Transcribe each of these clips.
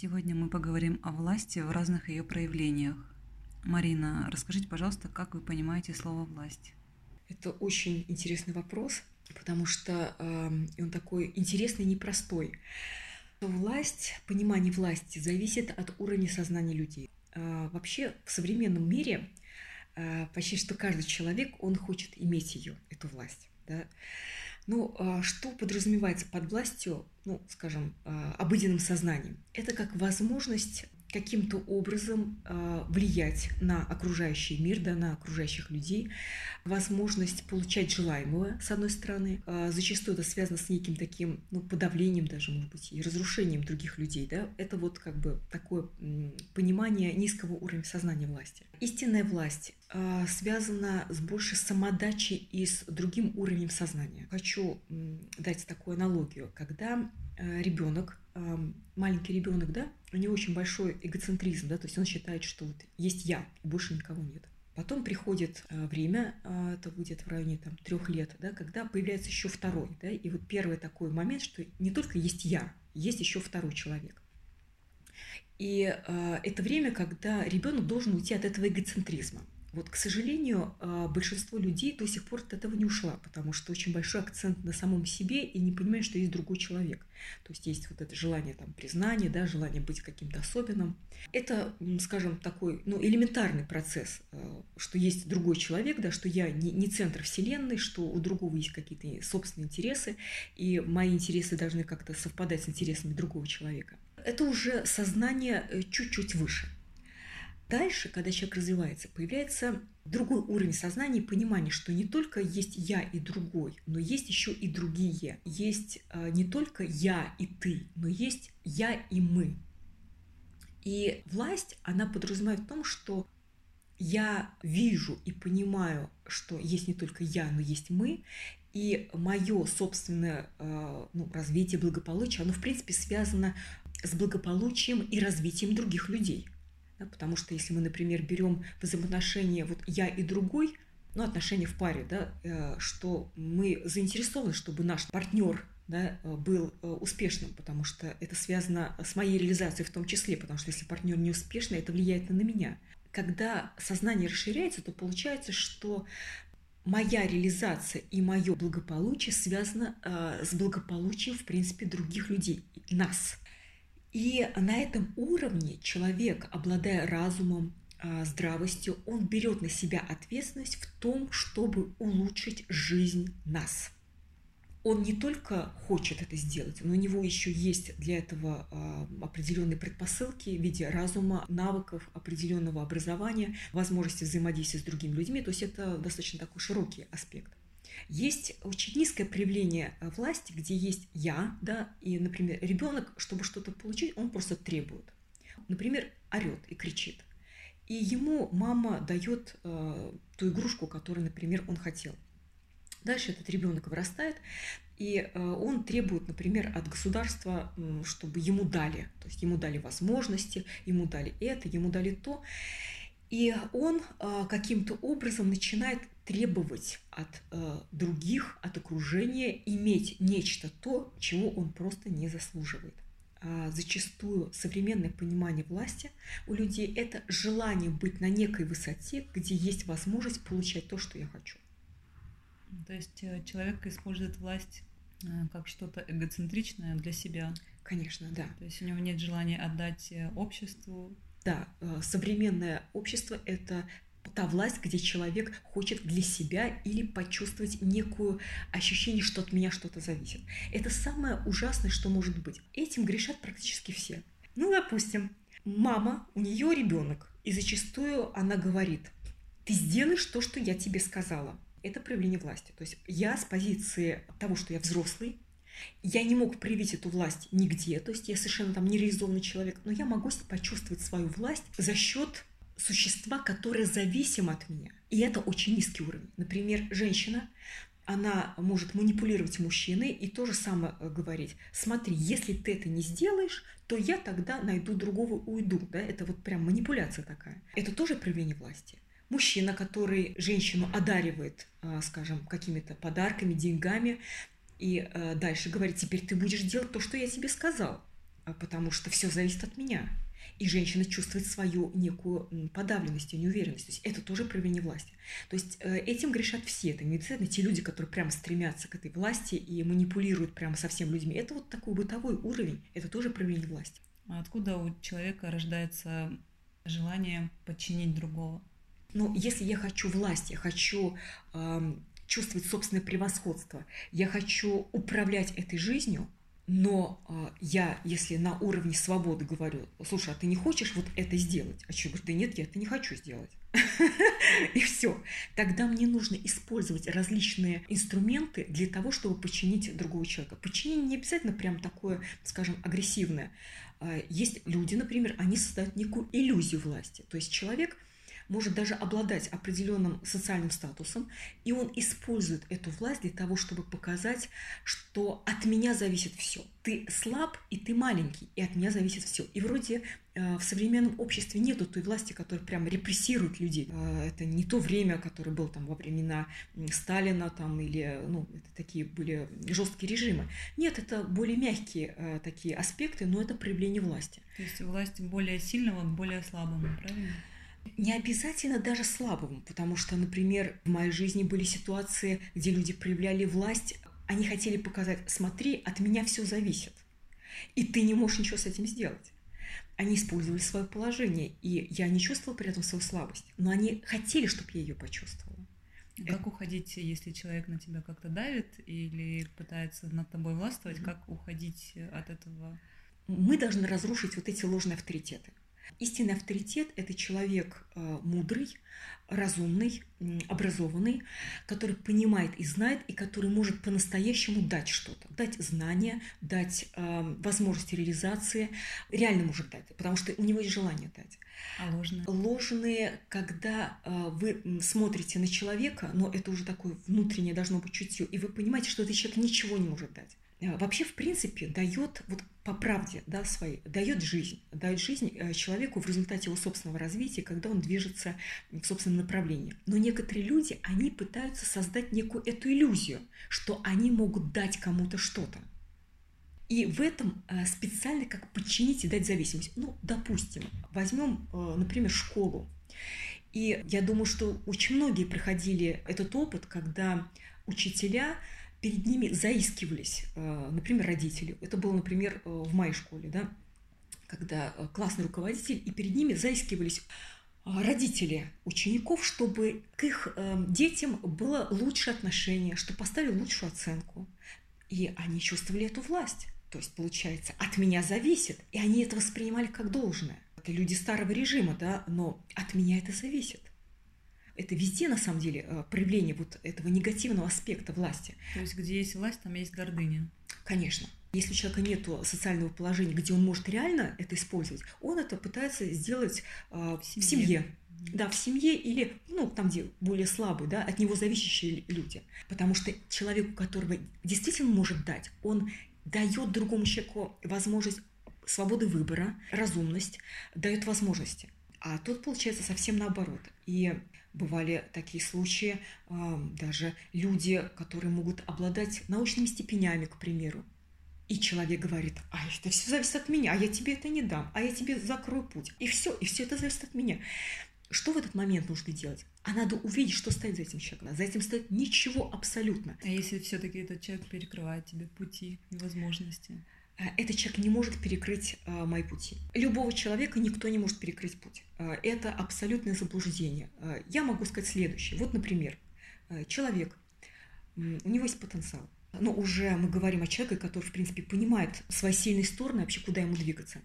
Сегодня мы поговорим о власти в разных ее проявлениях. Марина, расскажите, пожалуйста, как вы понимаете слово «власть»? Это очень интересный вопрос, потому что э, он такой интересный и непростой. Власть, понимание власти зависит от уровня сознания людей. Э, вообще в современном мире э, почти что каждый человек, он хочет иметь ее, эту власть. Да? Ну, а что подразумевается под властью, ну, скажем, а, обыденным сознанием? Это как возможность каким-то образом э, влиять на окружающий мир, да, на окружающих людей, возможность получать желаемое, с одной стороны. Э, зачастую это связано с неким таким ну, подавлением даже, может быть, и разрушением других людей. Да? Это вот как бы такое понимание низкого уровня сознания власти. Истинная власть э, связана с большей самодачей и с другим уровнем сознания. Хочу дать такую аналогию. Когда ребенок маленький ребенок, да, у него очень большой эгоцентризм, да, то есть он считает, что вот есть я, и больше никого нет. Потом приходит э, время, э, это будет в районе там, трех лет, да, когда появляется еще второй. Да, и вот первый такой момент, что не только есть я, есть еще второй человек. И э, это время, когда ребенок должен уйти от этого эгоцентризма. Вот, к сожалению, а, большинство людей до сих пор от этого не ушла, потому что очень большой акцент на самом себе и не понимает, что есть другой человек. То есть есть вот это желание там, признания, да, желание быть каким-то особенным. Это, скажем, такой ну, элементарный процесс, а, что есть другой человек, да, что я не, не центр вселенной, что у другого есть какие-то собственные интересы, и мои интересы должны как-то совпадать с интересами другого человека. Это уже сознание э, чуть-чуть выше – Дальше, когда человек развивается, появляется другой уровень сознания и понимания, что не только есть я и другой, но есть еще и другие. Есть э, не только я и ты, но есть я и мы. И власть, она подразумевает в том, что я вижу и понимаю, что есть не только я, но есть мы, и мое собственное э, ну, развитие, благополучие, оно в принципе связано с благополучием и развитием других людей – да, потому что если мы, например, берем взаимоотношения вот я и другой, ну, отношения в паре, да, э, что мы заинтересованы, чтобы наш партнер да, был э, успешным, потому что это связано с моей реализацией в том числе, потому что если партнер не успешный, это влияет на меня. Когда сознание расширяется, то получается, что моя реализация и мое благополучие связано э, с благополучием, в принципе, других людей, нас. И на этом уровне человек, обладая разумом, а, здравостью, он берет на себя ответственность в том, чтобы улучшить жизнь нас. Он не только хочет это сделать, но у него еще есть для этого а, определенные предпосылки в виде разума, навыков, определенного образования, возможности взаимодействия с другими людьми. То есть это достаточно такой широкий аспект. Есть очень низкое проявление э, власти, где есть я, да, и, например, ребенок, чтобы что-то получить, он просто требует. Например, орет и кричит. И ему мама дает э, ту игрушку, которую, например, он хотел. Дальше этот ребенок вырастает, и э, он требует, например, от государства, чтобы ему дали. То есть ему дали возможности, ему дали это, ему дали то. И он э, каким-то образом начинает требовать от э, других, от окружения иметь нечто то, чего он просто не заслуживает. А зачастую современное понимание власти у людей – это желание быть на некой высоте, где есть возможность получать то, что я хочу. То есть э, человек использует власть э, как что-то эгоцентричное для себя. Конечно, да. То есть у него нет желания отдать э, обществу да, современное общество – это та власть, где человек хочет для себя или почувствовать некую ощущение, что от меня что-то зависит. Это самое ужасное, что может быть. Этим грешат практически все. Ну, допустим, мама, у нее ребенок, и зачастую она говорит, ты сделаешь то, что я тебе сказала. Это проявление власти. То есть я с позиции того, что я взрослый, я не мог проявить эту власть нигде, то есть я совершенно там нереализованный человек, но я могу почувствовать свою власть за счет существа, которое зависимо от меня. И это очень низкий уровень. Например, женщина, она может манипулировать мужчиной и то же самое э, говорить. Смотри, если ты это не сделаешь, то я тогда найду другого, уйду. Да? Это вот прям манипуляция такая. Это тоже проявление власти. Мужчина, который женщину одаривает, э, скажем, какими-то подарками, деньгами, и э, дальше говорит, теперь ты будешь делать то, что я тебе сказал. потому что все зависит от меня. И женщина чувствует свою некую подавленность и неуверенность. То есть это тоже проявление власти. То есть э, этим грешат все. Это не обязательно те люди, которые прямо стремятся к этой власти и манипулируют прямо со всеми людьми. Это вот такой бытовой уровень. Это тоже проявление власти. А откуда у человека рождается желание подчинить другого? Ну, если я хочу власть, я хочу э, чувствовать собственное превосходство, я хочу управлять этой жизнью, но э, я, если на уровне свободы говорю, слушай, а ты не хочешь вот это сделать? А что, говорю, да нет, я это не хочу сделать. И все. Тогда мне нужно использовать различные инструменты для того, чтобы подчинить другого человека. Подчинение не обязательно прям такое, скажем, агрессивное. А, есть люди, например, они создают некую иллюзию власти. То есть человек – может даже обладать определенным социальным статусом, и он использует эту власть для того, чтобы показать, что от меня зависит все. Ты слаб, и ты маленький, и от меня зависит все. И вроде э, в современном обществе нету той власти, которая прямо репрессирует людей. Э, это не то время, которое было там во времена Сталина там, или ну, это такие были жесткие режимы. Нет, это более мягкие э, такие аспекты, но это проявление власти. То есть власть более сильного к более слабому, правильно? Не обязательно даже слабому, потому что, например, в моей жизни были ситуации, где люди проявляли власть, они хотели показать, смотри, от меня все зависит, и ты не можешь ничего с этим сделать. Они использовали свое положение, и я не чувствовала при этом свою слабость, но они хотели, чтобы я ее почувствовала. Как уходить, если человек на тебя как-то давит или пытается над тобой властвовать? Как уходить от этого? Мы должны разрушить вот эти ложные авторитеты. Истинный авторитет – это человек э, мудрый, разумный, образованный, который понимает и знает, и который может по-настоящему дать что-то, дать знания, дать э, возможности реализации, реально может дать, потому что у него есть желание дать. А ложные? Ложные, когда э, вы смотрите на человека, но это уже такое внутреннее должно быть чутье, и вы понимаете, что этот человек ничего не может дать. Э, вообще, в принципе, дает, вот по правде, да, своей, дает жизнь, дает жизнь э, человеку в результате его собственного развития, когда он движется в собственном направлении. Но некоторые люди, они пытаются создать некую эту иллюзию, что они могут дать кому-то что-то. И в этом э, специально как подчинить и дать зависимость. Ну, допустим, возьмем, например, школу. И я думаю, что очень многие проходили этот опыт, когда учителя перед ними заискивались, э, например, родители. Это было, например, э, в моей школе, да, когда э, классный руководитель, и перед ними заискивались родители учеников, чтобы к их детям было лучшее отношение, чтобы поставили лучшую оценку. И они чувствовали эту власть. То есть, получается, от меня зависит. И они это воспринимали как должное. Это люди старого режима, да, но от меня это зависит это везде, на самом деле, э, проявление вот этого негативного аспекта власти. То есть, где есть власть, там есть гордыня. Конечно. Если у человека нет социального положения, где он может реально это использовать, он это пытается сделать э, в семье. В семье. Да, в семье или, ну, там, где более слабые, да, от него зависящие люди. Потому что человеку, которого действительно может дать, он дает другому человеку возможность свободы выбора, разумность, дает возможности. А тут получается совсем наоборот. И Бывали такие случаи, даже люди, которые могут обладать научными степенями, к примеру. И человек говорит, а это все зависит от меня, а я тебе это не дам, а я тебе закрою путь. И все, и все это зависит от меня. Что в этот момент нужно делать? А надо увидеть, что стоит за этим человеком. За этим стоит ничего абсолютно. А если все-таки этот человек перекрывает тебе пути и возможности? Э, этот человек не может перекрыть э, мои пути. Любого человека никто не может перекрыть путь. Э, это абсолютное заблуждение. Э, я могу сказать следующее. Вот, например, человек, у него есть потенциал. Но уже мы говорим о человеке, который, в принципе, понимает свои сильные стороны, вообще куда ему двигаться.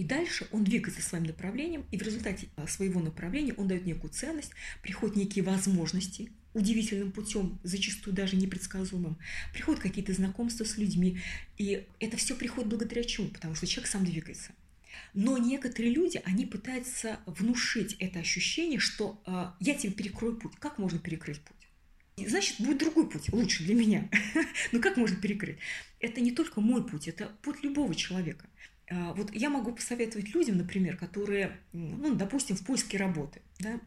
И дальше он двигается своим направлением, и в результате э, своего направления он дает некую ценность, приходят некие возможности, удивительным путем, зачастую даже непредсказуемым, приходят какие-то знакомства с людьми. И это все приходит благодаря чему? Потому что человек сам двигается. Но некоторые люди, они пытаются внушить это ощущение, что э, я тебе перекрою путь. Как можно перекрыть путь? Значит, будет другой путь, лучше для меня. Но как можно перекрыть? Это не только мой путь, это путь любого человека. Э, вот я могу посоветовать людям, например, которые, ну, допустим, в поиске работы, да,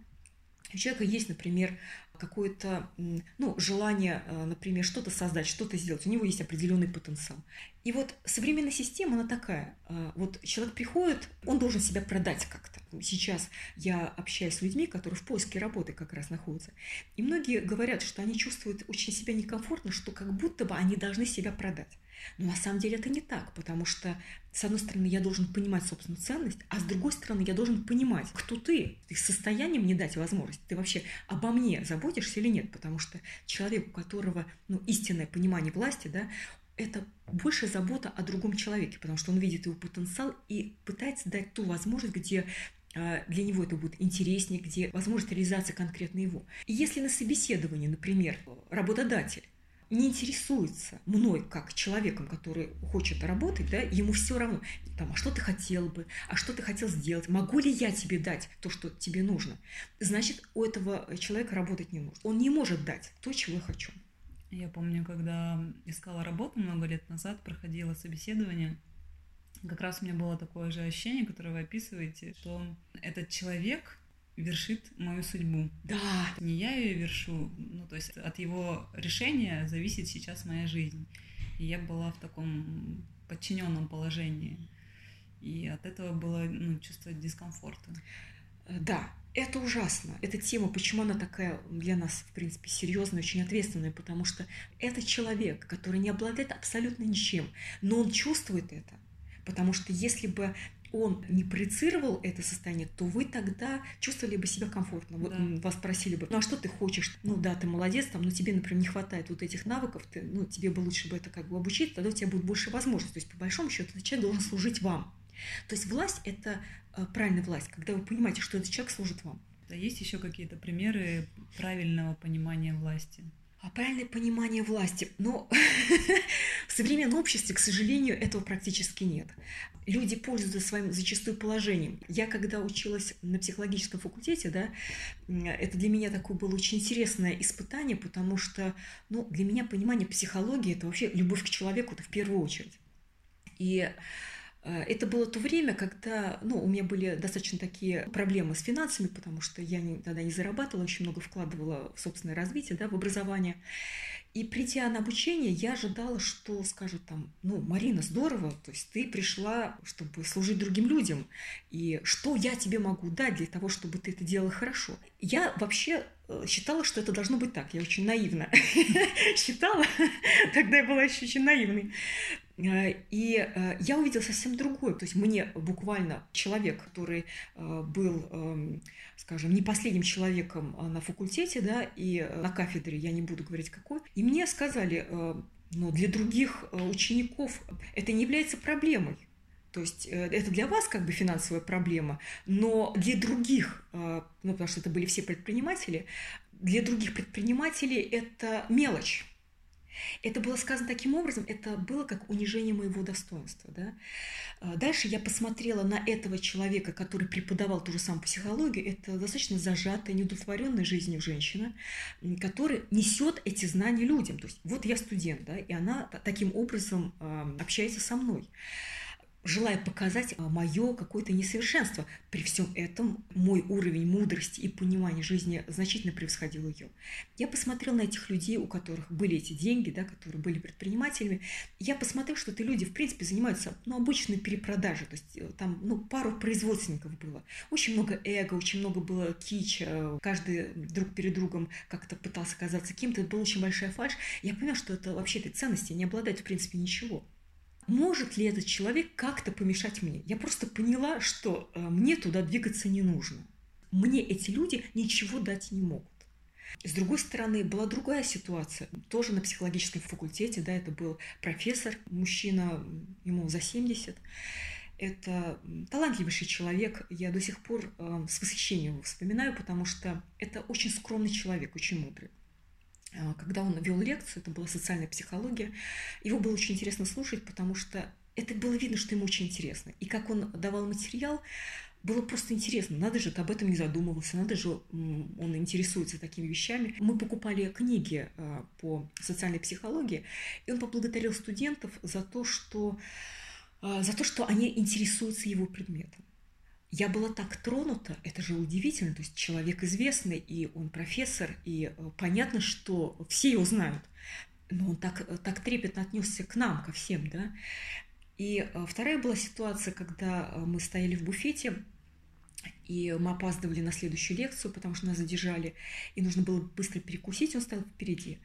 у человека есть, например, какое-то ну, желание, э, например, что-то создать, что-то сделать. У него есть определенный потенциал. И вот современная система, она такая. Э, вот человек приходит, он должен себя продать как-то. Сейчас я общаюсь с людьми, которые в поиске работы как раз находятся. И многие говорят, что они чувствуют очень себя некомфортно, что как будто бы они должны себя продать. Но на самом деле это не так, потому что, с одной стороны, я должен понимать собственную ценность, а с другой стороны, я должен понимать, кто ты. Ты в состоянии мне дать возможность? Ты вообще обо мне заботишься или нет? Потому что человек, у которого ну, истинное понимание власти, да, это больше забота о другом человеке, потому что он видит его потенциал и пытается дать ту возможность, где а, для него это будет интереснее, где возможность реализации конкретно его. И если на собеседовании, например, работодатель не интересуется мной как человеком, который хочет работать, да, ему все равно, там, а что ты хотел бы, а что ты хотел сделать, могу ли я тебе дать то, что тебе нужно, значит, у этого человека работать не нужно. Он не может дать то, чего я хочу. Я помню, когда искала работу много лет назад, проходила собеседование, как раз у меня было такое же ощущение, которое вы описываете, что этот человек вершит мою судьбу. Да. Не я ее вершу, ну то есть от его решения зависит сейчас моя жизнь. И я была в таком подчиненном положении. И от этого было ну, чувство дискомфорта. Э, да, это ужасно. Эта тема, почему она такая для нас, в принципе, серьезная, очень ответственная, потому что это человек, который не обладает абсолютно ничем, но он чувствует это. Потому что если бы он не проецировал это состояние, то вы тогда чувствовали бы себя комфортно. Да. вас спросили бы, ну а что ты хочешь? Ну да, ты молодец, там, но тебе, например, не хватает вот этих навыков, ты, ну тебе бы лучше бы это как бы обучить, тогда у тебя будет больше возможностей. То есть по большому счету этот человек должен служить вам. То есть власть – это э, правильная власть, когда вы понимаете, что этот человек служит вам. Да есть еще какие-то примеры правильного понимания власти? А правильное понимание власти. Но в современном обществе, к сожалению, этого практически нет. Люди пользуются своим зачастую положением. Я когда училась на психологическом факультете, да, это для меня такое было очень интересное испытание, потому что ну, для меня понимание психологии – это вообще любовь к человеку это в первую очередь. И это было то время, когда ну, у меня были достаточно такие проблемы с финансами, потому что я не, тогда не зарабатывала, очень много вкладывала в собственное развитие, да, в образование. И придя на обучение, я ожидала, что скажут там, ну, Марина, здорово, то есть ты пришла, чтобы служить другим людям, и что я тебе могу дать для того, чтобы ты это делала хорошо. Я вообще считала, что это должно быть так. Я очень наивно считала, тогда я была еще очень наивной. Э, и э, я увидела совсем другое. То есть мне буквально человек, который э, был, эм, скажем, не последним человеком на факультете, да, и на кафедре, я не буду говорить какой, и мне сказали, но для других учеников это не является проблемой. То есть это для вас как бы финансовая проблема, но для других, ну потому что это были все предприниматели, для других предпринимателей это мелочь. Это было сказано таким образом, это было как унижение моего достоинства. Да? А, дальше я посмотрела на этого человека, который преподавал ту же самую психологию. Это достаточно зажатая, неудовлетворенная жизнью женщина, которая несет эти знания людям. То есть вот я студент, да, и она таким образом общается со мной желая показать а, мое какое-то несовершенство. При всем этом мой уровень мудрости и понимания жизни значительно превосходил ее. Я посмотрела на этих людей, у которых были эти деньги, да, которые были предпринимателями. Я посмотрела, что эти люди, в принципе, занимаются ну, обычной перепродажей. То есть э, там ну, пару производственников было. Очень много эго, очень много было кича. Каждый друг перед другом как-то пытался казаться кем-то. Это была очень большая фальш. Я поняла, что это вообще этой ценности не обладает, в принципе, ничего. Может ли этот человек как-то помешать мне? Я просто поняла, что э, мне туда двигаться не нужно. Мне эти люди ничего дать не могут. С другой стороны, была другая ситуация. Тоже на психологическом факультете, да, это был профессор, мужчина, ему за 70. Это талантливейший человек. Я до сих пор э, с восхищением его вспоминаю, потому что это очень скромный человек, очень мудрый. А, когда он вел лекцию, это была социальная психология, его было очень интересно слушать, потому что это было видно, что ему очень интересно. И как он давал материал, было просто интересно. Надо же, ты об этом не задумывался, надо же, он интересуется такими вещами. Мы покупали книги а, по социальной психологии, и он поблагодарил студентов за то, что, а, за то, что они интересуются его предметом. Я была так тронута, это же удивительно, то есть человек известный, и он профессор, и э, понятно, что все его знают, но он так, так трепетно отнесся к нам, ко всем, да. И э, вторая была ситуация, когда э, мы стояли в буфете, и мы опаздывали на следующую лекцию, потому что нас задержали, и нужно было быстро перекусить, он стоял впереди.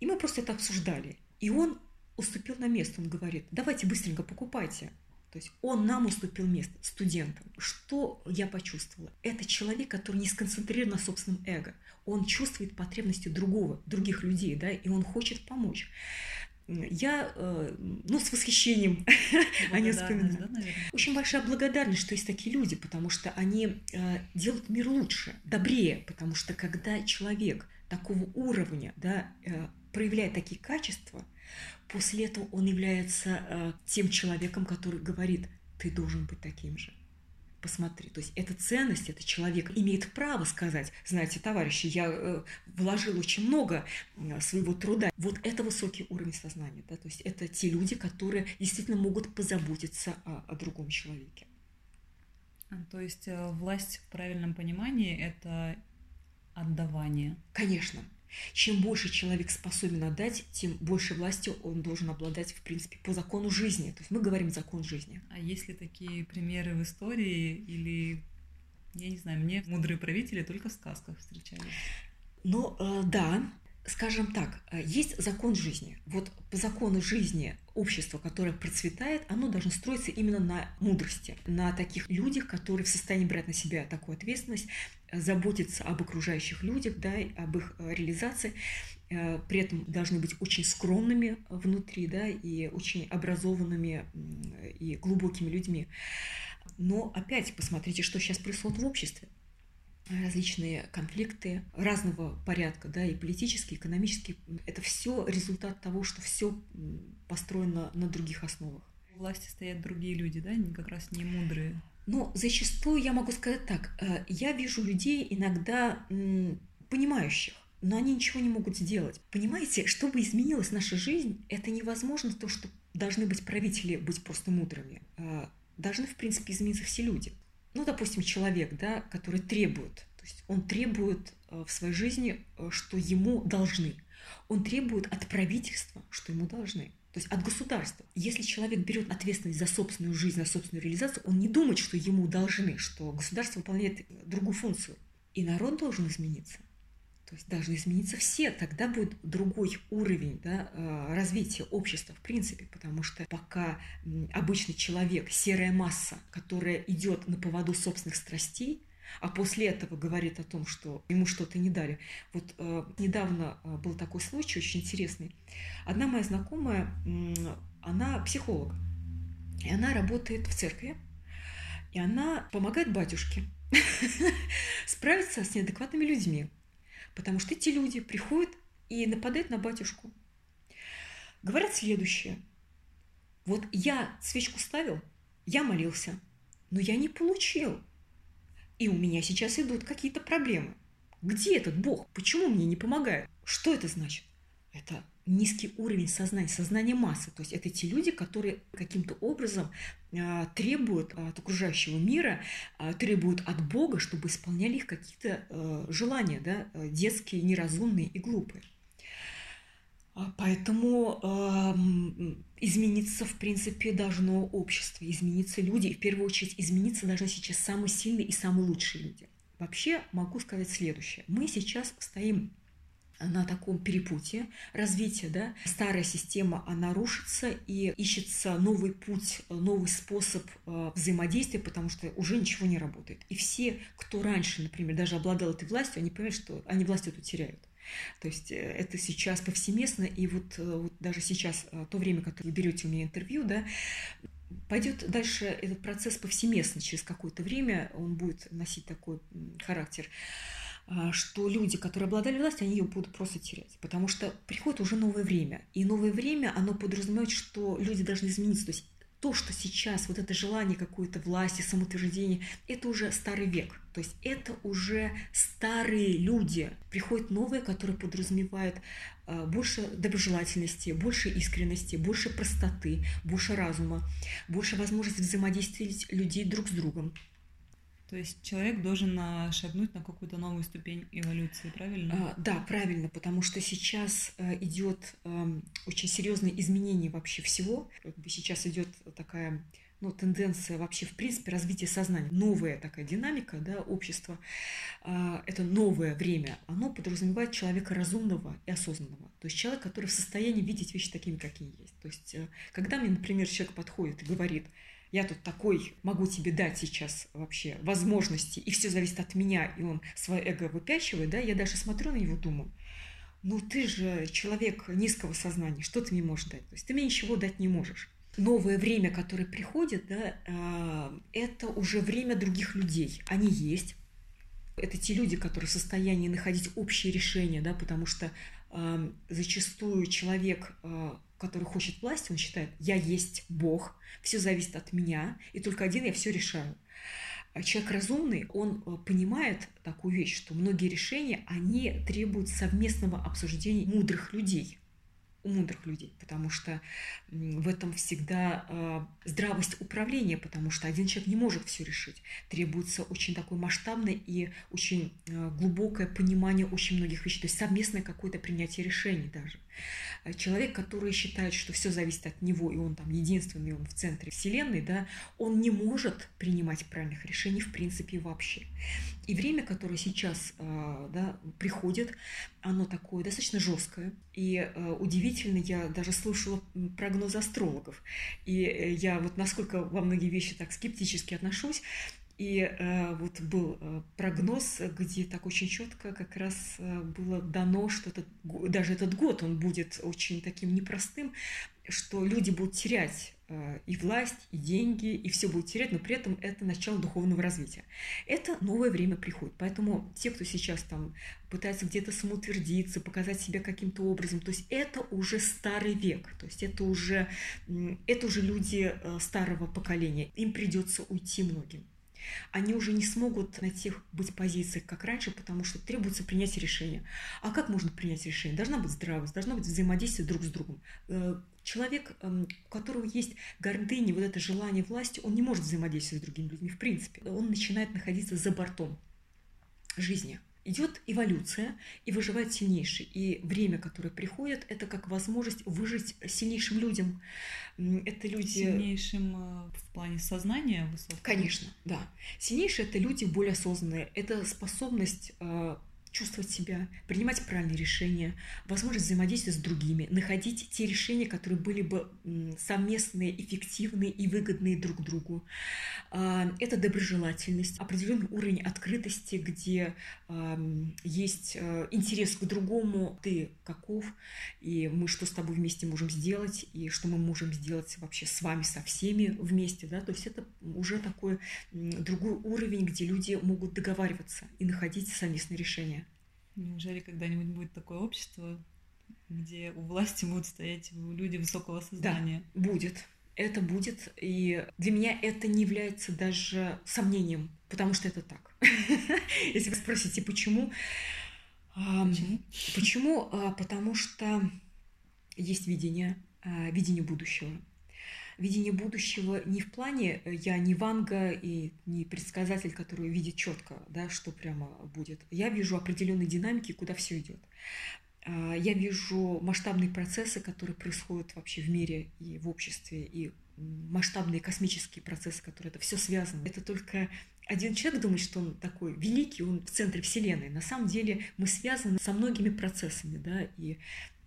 И мы просто это обсуждали. И он уступил на место, он говорит, давайте быстренько покупайте. То есть он нам уступил место, студентам. Что я почувствовала? Это человек, который не сконцентрирован на собственном эго. Он чувствует потребности другого, других людей, да, и он хочет помочь. Я, э, ну, с восхищением они вспоминают. Да, Очень большая благодарность, что есть такие люди, потому что они э, делают мир лучше, добрее, потому что когда человек такого уровня, да, э, проявляет такие качества, после этого он является э, тем человеком, который говорит, ты должен быть таким же. Посмотри, то есть эта ценность, этот человек имеет право сказать, знаете, товарищи, я э, вложил очень много своего труда. Вот это высокий уровень сознания, да, то есть это те люди, которые действительно могут позаботиться о, о другом человеке. А, то есть э, власть в правильном понимании это отдавание. Конечно. Чем больше человек способен отдать, тем больше власти он должен обладать, в принципе, по закону жизни. То есть мы говорим закон жизни. А есть ли такие примеры в истории или, я не знаю, мне мудрые правители только в сказках встречались? Ну, э, да, скажем так, э, есть закон жизни. Вот по закону жизни общество, которое процветает, оно должно строиться именно на мудрости, на таких людях, которые в состоянии брать на себя такую ответственность, э, заботиться об окружающих людях, да, об их э, реализации, при этом должны быть очень скромными внутри, да, и очень образованными и глубокими людьми. Но опять посмотрите, что сейчас происходит в обществе различные конфликты разного порядка, да, и политические, и экономические. Это все результат того, что все построено на других основах. У власти стоят другие люди, да, они как раз не мудрые. Но зачастую я могу сказать так, э, я вижу людей иногда понимающих, но они ничего не могут сделать. Понимаете, чтобы изменилась наша жизнь, это невозможно то, что должны быть правители быть просто мудрыми. Э, должны, в принципе, измениться все люди ну, допустим, человек, да, который требует, то есть он требует э, в своей жизни, э, что ему должны. Он требует от правительства, что ему должны. То есть от государства. Если человек берет ответственность за собственную жизнь, за собственную реализацию, он не думает, что ему должны, что государство выполняет другую функцию. И народ должен измениться. То есть должны измениться все, тогда будет другой уровень да, э, развития общества в принципе, потому что пока обычный человек, серая масса, которая идет на поводу собственных страстей, а после этого говорит о том, что ему что-то не дали. Вот э, недавно э, был такой случай очень интересный. Одна моя знакомая, она психолог, и она работает в церкви, и она помогает батюшке справиться с неадекватными людьми. Потому что эти люди приходят и нападают на батюшку. Говорят следующее. Вот я свечку ставил, я молился, но я не получил. И у меня сейчас идут какие-то проблемы. Где этот Бог? Почему мне не помогает? Что это значит? Это низкий уровень сознания, сознание массы. То есть это те люди, которые каким-то образом а, требуют от окружающего мира, а, требуют от Бога, чтобы исполняли их какие-то а, желания, да, детские, неразумные и глупые. Поэтому э, измениться, в принципе, должно общество, измениться люди. И в первую очередь измениться должны сейчас самые сильные и самые лучшие люди. Вообще могу сказать следующее. Мы сейчас стоим на таком перепутье развития, да, старая система, она рушится и ищется новый путь, новый способ э, взаимодействия, потому что уже ничего не работает. И все, кто раньше, например, даже обладал этой властью, они понимают, что они власть эту теряют. То есть э, это сейчас повсеместно, и вот, э, вот даже сейчас, то время, которое вы берете у меня интервью, да, пойдет дальше этот процесс повсеместно, через какое-то время он будет носить такой характер что люди, которые обладали властью, они ее будут просто терять. Потому что приходит уже новое время. И новое время, оно подразумевает, что люди должны измениться. То есть то, что сейчас, вот это желание какой-то власти, самоутверждения, это уже старый век. То есть это уже старые люди. Приходят новые, которые подразумевают а, больше доброжелательности, больше искренности, больше простоты, больше разума, больше возможности взаимодействовать людей друг с другом. То есть человек должен шагнуть на какую-то новую ступень эволюции, правильно? А, да, правильно, потому что сейчас э, идет эм, очень серьезное изменение вообще всего. Сейчас идет такая ну, тенденция вообще, в принципе, развития сознания. Новая такая динамика да, общества, а, это новое время, оно подразумевает человека разумного и осознанного. То есть человек, который в состоянии видеть вещи такими, какие есть. То есть э, когда мне, например, человек подходит и говорит – я тут такой могу тебе дать сейчас вообще возможности, и все зависит от меня, и он свое эго выпячивает, да, я даже смотрю на него, думаю, ну ты же человек низкого сознания, что ты мне можешь дать? То есть ты мне ничего дать не можешь. Новое время, которое приходит, да, а, это уже время других людей. Они есть. Это те люди, которые в состоянии находить общие решения, да, потому что зачастую человек э, который хочет власти, он считает, я есть Бог, все зависит от меня, и только один я все решаю. А человек разумный, он э, понимает такую вещь, что многие решения, они требуют совместного обсуждения мудрых людей у мудрых людей, потому что в этом всегда э, здравость управления, потому что один человек не может все решить. Требуется очень такое масштабное и очень э, глубокое понимание очень многих вещей, то есть совместное какое-то принятие решений даже. Э, человек, который считает, что все зависит от него, и он там единственный, он в центре Вселенной, да, он не может принимать правильных решений в принципе вообще. И время, которое сейчас э, да, приходит, оно такое достаточно жесткое. И э, удивительно, я даже слушала прогноз астрологов. И я вот насколько во многие вещи так скептически отношусь, и э, вот был э, прогноз, где так очень четко как раз э, было дано, что этот, даже этот год он будет очень таким непростым, что люди будут терять э, и власть, и деньги, и все будут терять, но при этом это начало духовного развития. Это новое время приходит. Поэтому те, кто сейчас там пытается где-то самоутвердиться, показать себя каким-то образом, то есть это уже старый век, то есть это уже, это уже люди старого поколения. Им придется уйти многим они уже не смогут на тех быть позициях, как раньше, потому что требуется принять решение. А как можно принять решение? Должна быть здравость, должно быть взаимодействие друг с другом. Э, человек, эм, у которого есть гордыня, вот это желание власти, он не может взаимодействовать с другими людьми в принципе. Он начинает находиться за бортом жизни идет эволюция и выживает сильнейший. И время, которое приходит, это как возможность выжить сильнейшим людям. Это люди... Сильнейшим э, в плане сознания высокого? Конечно, да. Сильнейшие — это люди более осознанные. Это способность э, чувствовать себя, принимать правильные решения, возможность взаимодействия с другими, находить те решения, которые были бы совместные, эффективные и выгодные друг другу. А, это доброжелательность, определенный уровень открытости, где есть э, интерес к другому, ты каков, и мы что с тобой вместе можем сделать, и что мы можем сделать вообще с вами, со всеми вместе. Да? То есть это уже такой другой уровень, где люди могут договариваться и находить совместные решения. Неужели когда-нибудь будет такое общество, где у власти будут стоять люди высокого сознания? Да, будет. Это будет. И для меня это не является даже сомнением, потому что это так. Если вы спросите, почему? Почему? Почему? А, потому что есть видение, а, видение будущего видение будущего не в плане э, я не Ванга и не предсказатель, который видит четко, да, что прямо будет. Я вижу определенные динамики, куда все идет. А, я вижу масштабные процессы, которые происходят вообще в мире и в обществе, и масштабные космические процессы, которые это все связано. Это только один человек думает, что он такой великий, он в центре Вселенной. На самом деле мы связаны со многими процессами, да, и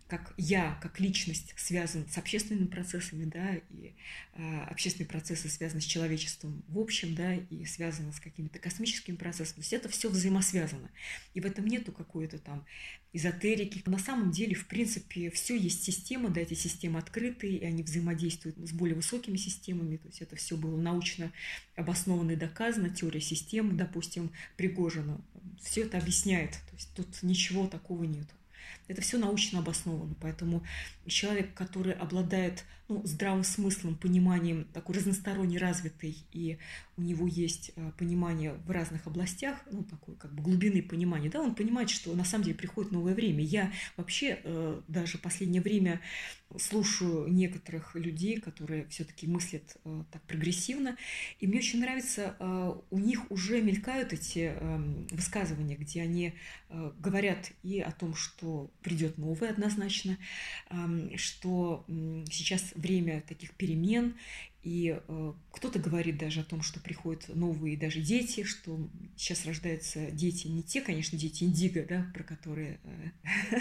как я, как личность, связан с общественными процессами, да, и э, общественные процессы связаны с человечеством в общем, да, и связаны с какими-то космическими процессами. То есть это все взаимосвязано. И в этом нету какой-то там эзотерики. На самом деле, в принципе, все есть система, да, эти системы открытые, и они взаимодействуют с более высокими системами. То есть это все было научно обосновано и доказано, теория систем, допустим, Пригожина. Все это объясняет. То есть тут ничего такого нету. Это все научно обосновано. Поэтому человек, который обладает ну, здравым смыслом, пониманием такой разносторонне развитый, и у него есть э, понимание в разных областях, ну, такой как бы глубины понимания, да, он понимает, что на самом деле приходит новое время. Я вообще э, даже последнее время слушаю некоторых людей, которые все-таки мыслят э, так прогрессивно, и мне очень нравится, у них уже мелькают эти эм, высказывания, где они говорят и о том, что придет новое однозначно, эм, что сейчас время таких перемен, и э, кто-то говорит даже о том, что приходят новые даже дети, что сейчас рождаются дети, не те, конечно, дети индиго, да, про которые э,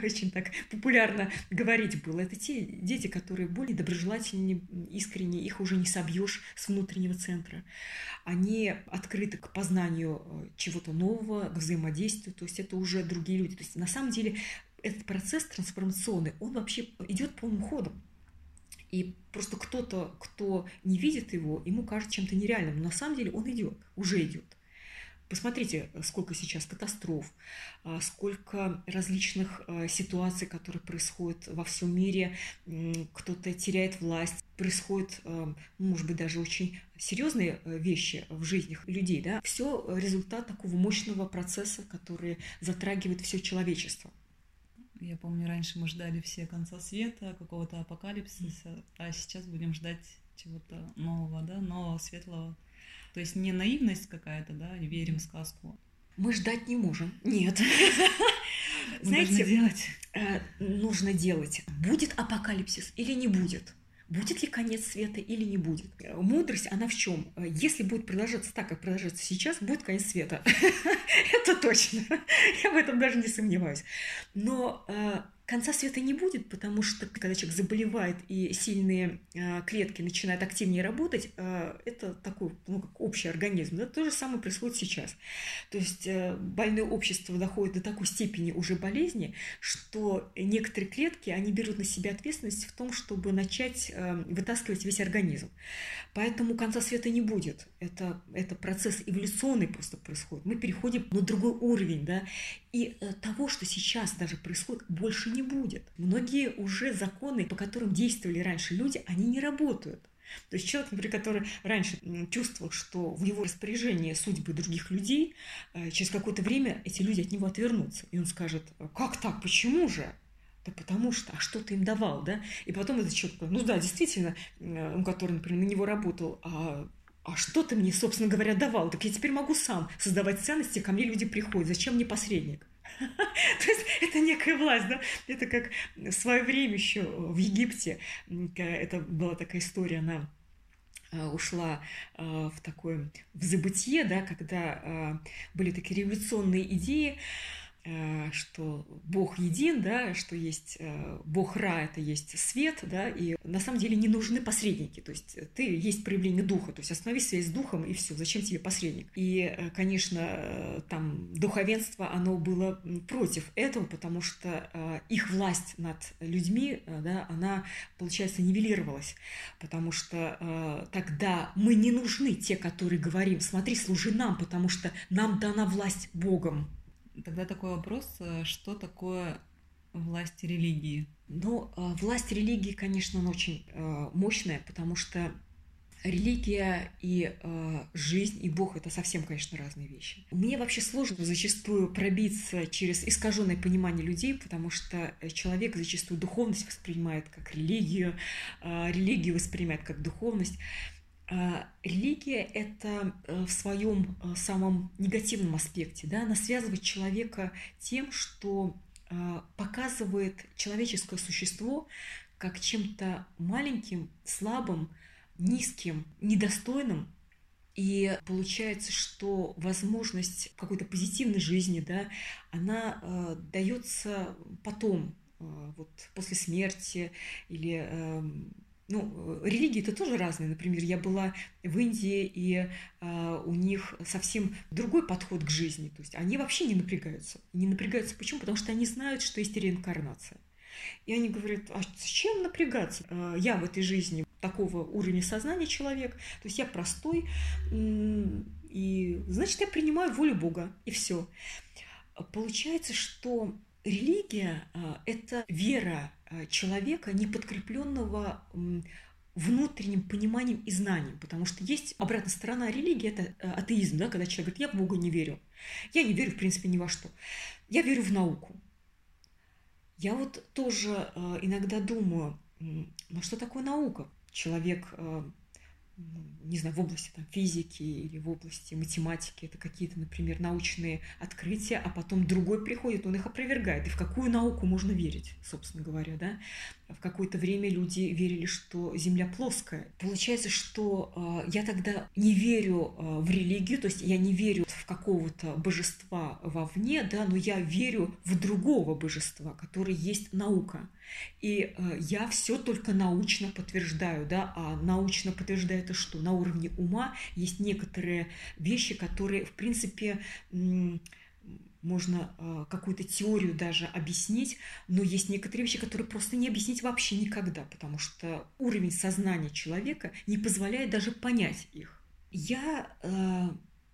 очень так популярно говорить было. Это те дети, которые более доброжелательнее, искренне, их уже не собьешь с внутреннего центра. Они открыты к познанию э, чего-то нового, к взаимодействию, то есть это уже другие люди. То есть на самом деле этот процесс трансформационный, он вообще идет полным ходом. И просто кто-то, кто не видит его, ему кажется чем-то нереальным. Но на самом деле он идет, уже идет. Посмотрите, сколько сейчас катастроф, а, сколько различных а, ситуаций, которые происходят во всем мире. Кто-то теряет власть, происходят, а, может быть, даже очень серьезные вещи в жизнях людей. Да? Все результат такого мощного процесса, который затрагивает все человечество. Я помню, раньше мы ждали все конца света, какого-то апокалипсиса, а сейчас будем ждать чего-то нового, да, нового, светлого. То есть не наивность какая-то, да, верим в сказку. Мы ждать не можем. Нет. Знаете, делать. Э, нужно делать. Будет апокалипсис или не будет? Будет ли конец света или не будет? Мудрость, она в чем? Если будет продолжаться так, как продолжается сейчас, будет конец света. Это точно. Я в этом даже не сомневаюсь. Но э, конца света не будет, потому что когда человек заболевает и сильные э, клетки начинают активнее работать, э, это такой, ну, как общий организм. Да? То же самое происходит сейчас. То есть э, больное общество доходит до такой степени уже болезни, что некоторые клетки, они берут на себя ответственность в том, чтобы начать э, вытаскивать весь организм. Поэтому конца света не будет. Это, это процесс эволюционный просто происходит. Мы переходим на другой уровень, да, и э, того, что сейчас даже происходит, больше не будет. Многие уже законы, по которым действовали раньше люди, они не работают. То есть человек, например, который раньше чувствовал, что в его распоряжении судьбы других людей, э, через какое-то время эти люди от него отвернутся. И он скажет, как так, почему же? Да потому что, а что ты им давал, да? И потом этот человек, ну да, действительно, э, он, который, например, на него работал, а а что ты мне, собственно говоря, давал? Так я теперь могу сам создавать ценности, ко мне люди приходят. Зачем мне посредник? То есть это некая власть, да? Это как в свое время еще в Египте, это была такая история, она э, ушла э, в такое в забытие, да, когда были такие революционные идеи, что Бог един, да, что есть э, Бог Ра, это есть свет, да, и на самом деле не нужны посредники, то есть ты есть проявление духа, то есть останови связь с духом и все, зачем тебе посредник? И, э, конечно, там духовенство, оно было против этого, потому что их власть над людьми, да, она, получается, нивелировалась, потому что тогда мы не нужны те, которые говорим, смотри, служи нам, потому что нам дана власть Богом, Тогда такой вопрос, э, что такое власть религии? Ну, э, власть религии, конечно, очень э, мощная, потому что религия и жизнь и Бог это совсем, конечно, разные вещи. Мне вообще сложно зачастую пробиться через искаженное понимание людей, потому что человек зачастую духовность воспринимает как религию, э, религию воспринимает как духовность. А, религия – это э, в своем э, самом негативном аспекте, да, она связывает человека тем, что а, показывает человеческое существо как чем-то маленьким, слабым, низким, недостойным. И получается, что возможность какой-то позитивной жизни, да, она э, дается потом, э, вот после смерти или э, ну, э, религии это тоже разные. Например, я была в Индии, и э, у них совсем другой подход к жизни. То есть они вообще не напрягаются. Не напрягаются почему? Потому что они знают, что есть реинкарнация. И они говорят, а зачем напрягаться? Э, я в этой жизни такого уровня сознания человек, то есть я простой, и значит, я принимаю волю Бога, и все. Получается, что религия – это вера человека, не подкрепленного внутренним пониманием и знанием, потому что есть обратная сторона религии, это атеизм, да, когда человек говорит, я в Бога не верю, я не верю, в принципе, ни во что, я верю в науку. Я вот тоже иногда думаю, ну что такое наука? Человек не знаю, в области там, физики или в области математики, это какие-то, например, научные открытия, а потом другой приходит, он их опровергает. И в какую науку можно верить, собственно говоря, да? В какое-то время люди верили, что Земля плоская. Получается, что э, я тогда не верю э, в религию, то есть я не верю в какого-то божества вовне, да, но я верю в другого божества, который есть наука. И э, я все только научно подтверждаю, да, а научно подтверждаю это что? На уровне ума есть некоторые вещи, которые, в принципе, можно э, какую-то теорию даже объяснить, но есть некоторые вещи, которые просто не объяснить вообще никогда, потому что уровень сознания человека не позволяет даже понять их. Я э,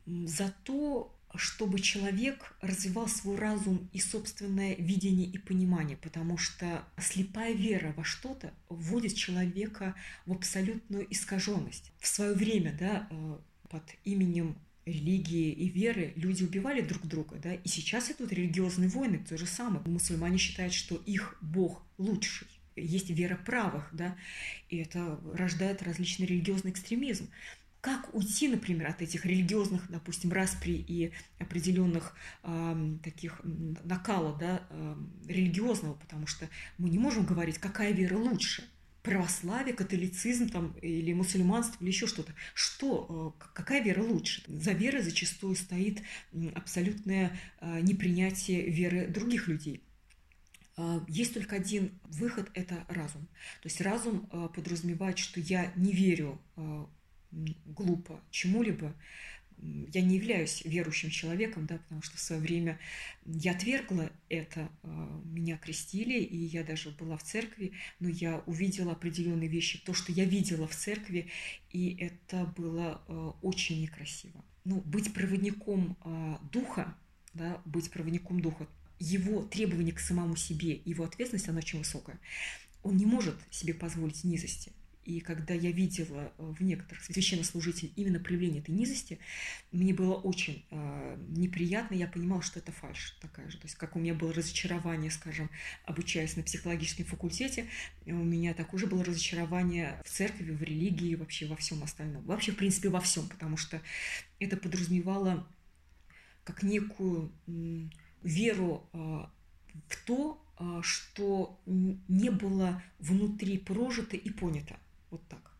за то, чтобы человек развивал свой разум и собственное видение и понимание, потому что слепая вера во что-то вводит человека в абсолютную искаженность. В свое время, да, э, под именем религии и веры люди убивали друг друга, да, и сейчас идут религиозные войны, то же самое. Мусульмане считают, что их Бог лучший. Есть вера правых, да, и это рождает различный религиозный экстремизм. Как уйти, например, от этих религиозных, допустим, распри и определенных э, таких накала да, э, религиозного, потому что мы не можем говорить, какая вера лучше православие, католицизм там, или мусульманство, или еще что-то. Что, э, какая вера лучше? За верой зачастую стоит абсолютное э, непринятие веры других людей. Э, есть только один выход – это разум. То есть разум подразумевает, что я не верю глупо чему-либо, я не являюсь верующим человеком, да, потому что в свое время я отвергла это, а, меня крестили, и я даже была в церкви, но я увидела определенные вещи, то, что я видела в церкви, и это было а, очень некрасиво. Ну, быть проводником а, духа, да, быть проводником духа, его требование к самому себе, его ответственность, она очень высокая. Он не может себе позволить низости. И когда я видела э, в некоторых священнослужителей именно проявление этой низости, мне было очень э, неприятно. Я понимала, что это фальш такая же. То есть, как у меня было разочарование, скажем, обучаясь на психологическом факультете, у меня такое же было разочарование в церкви, в религии, вообще во всем остальном. Вообще, в принципе, во всем, потому что это подразумевало как некую веру э, в то, э, что не было внутри прожито и понято. Вот так.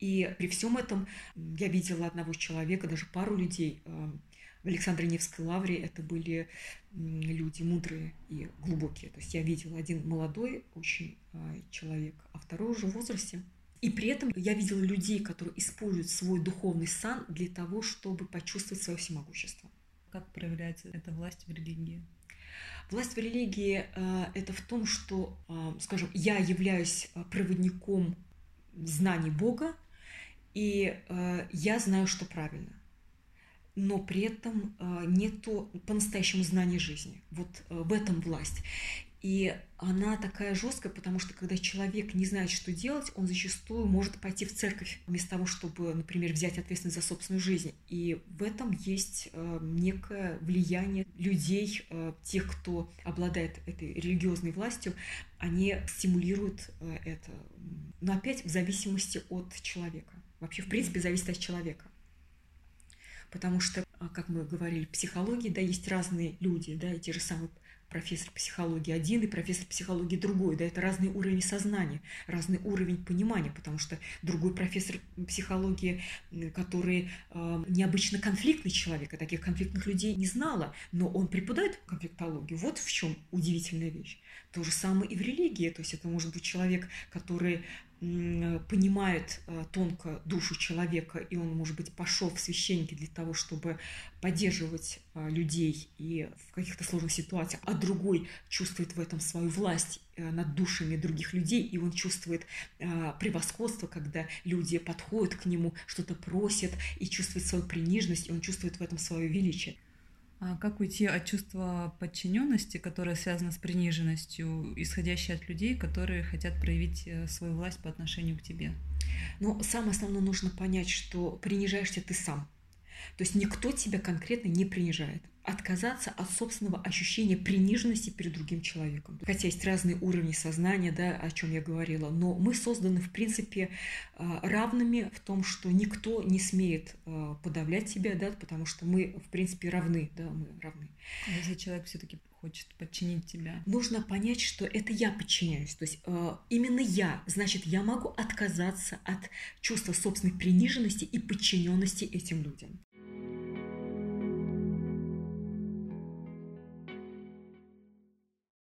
И при всем этом я видела одного человека, даже пару людей э, в Александре Невской лавре. Это были люди мудрые и глубокие. То есть я видела один молодой очень э, человек, а второй уже в возрасте. И при этом я видела людей, которые используют свой духовный сан для того, чтобы почувствовать свое всемогущество. Как проявляется эта власть в религии? Власть в религии э, это в том, что, скажем, я являюсь проводником знаний Бога, и э, я знаю, что правильно. Но при этом э, нету по-настоящему знания жизни. Вот э, в этом власть. И она такая жесткая, потому что когда человек не знает, что делать, он зачастую может пойти в церковь вместо того, чтобы, например, взять ответственность за собственную жизнь. И в этом есть э, некое влияние людей, э, тех, кто обладает этой религиозной властью, они стимулируют э, это. Но опять в зависимости от человека. Вообще, в принципе, зависит от человека. Потому что, как мы говорили, в психологии, да, есть разные люди, да, и те же самые профессор психологии один и профессор психологии другой. Да, это разный уровень сознания, разный уровень понимания, потому что другой профессор психологии, который э, необычно конфликтный человек, а таких конфликтных людей не знала, но он преподает конфликтологию. Вот в чем удивительная вещь. То же самое и в религии. То есть это может быть человек, который понимает э, тонко душу человека, и он, может быть, пошел в священники для того, чтобы поддерживать э, людей и в каких-то сложных ситуациях, а другой чувствует в этом свою власть э, над душами других людей, и он чувствует превосходство, когда люди подходят к нему, что-то просят, и чувствует свою приниженность, и он чувствует в этом свое величие. А как уйти от чувства подчиненности, которое связано с приниженностью, исходящей от людей, которые хотят проявить э, свою власть по отношению к тебе? Но самое основное нужно понять, что принижаешься ты сам. То есть никто тебя конкретно не принижает отказаться от собственного ощущения приниженности перед другим человеком. Хотя есть разные уровни сознания, да, о чем я говорила, но мы созданы, в принципе, а, равными в том, что никто не смеет а, подавлять тебя, да, потому что мы, в принципе, равны, да, мы равны. А если человек все-таки хочет подчинить тебя? Нужно понять, что это я подчиняюсь. То есть э, именно я, значит, я могу отказаться от чувства собственной приниженности и подчиненности этим людям.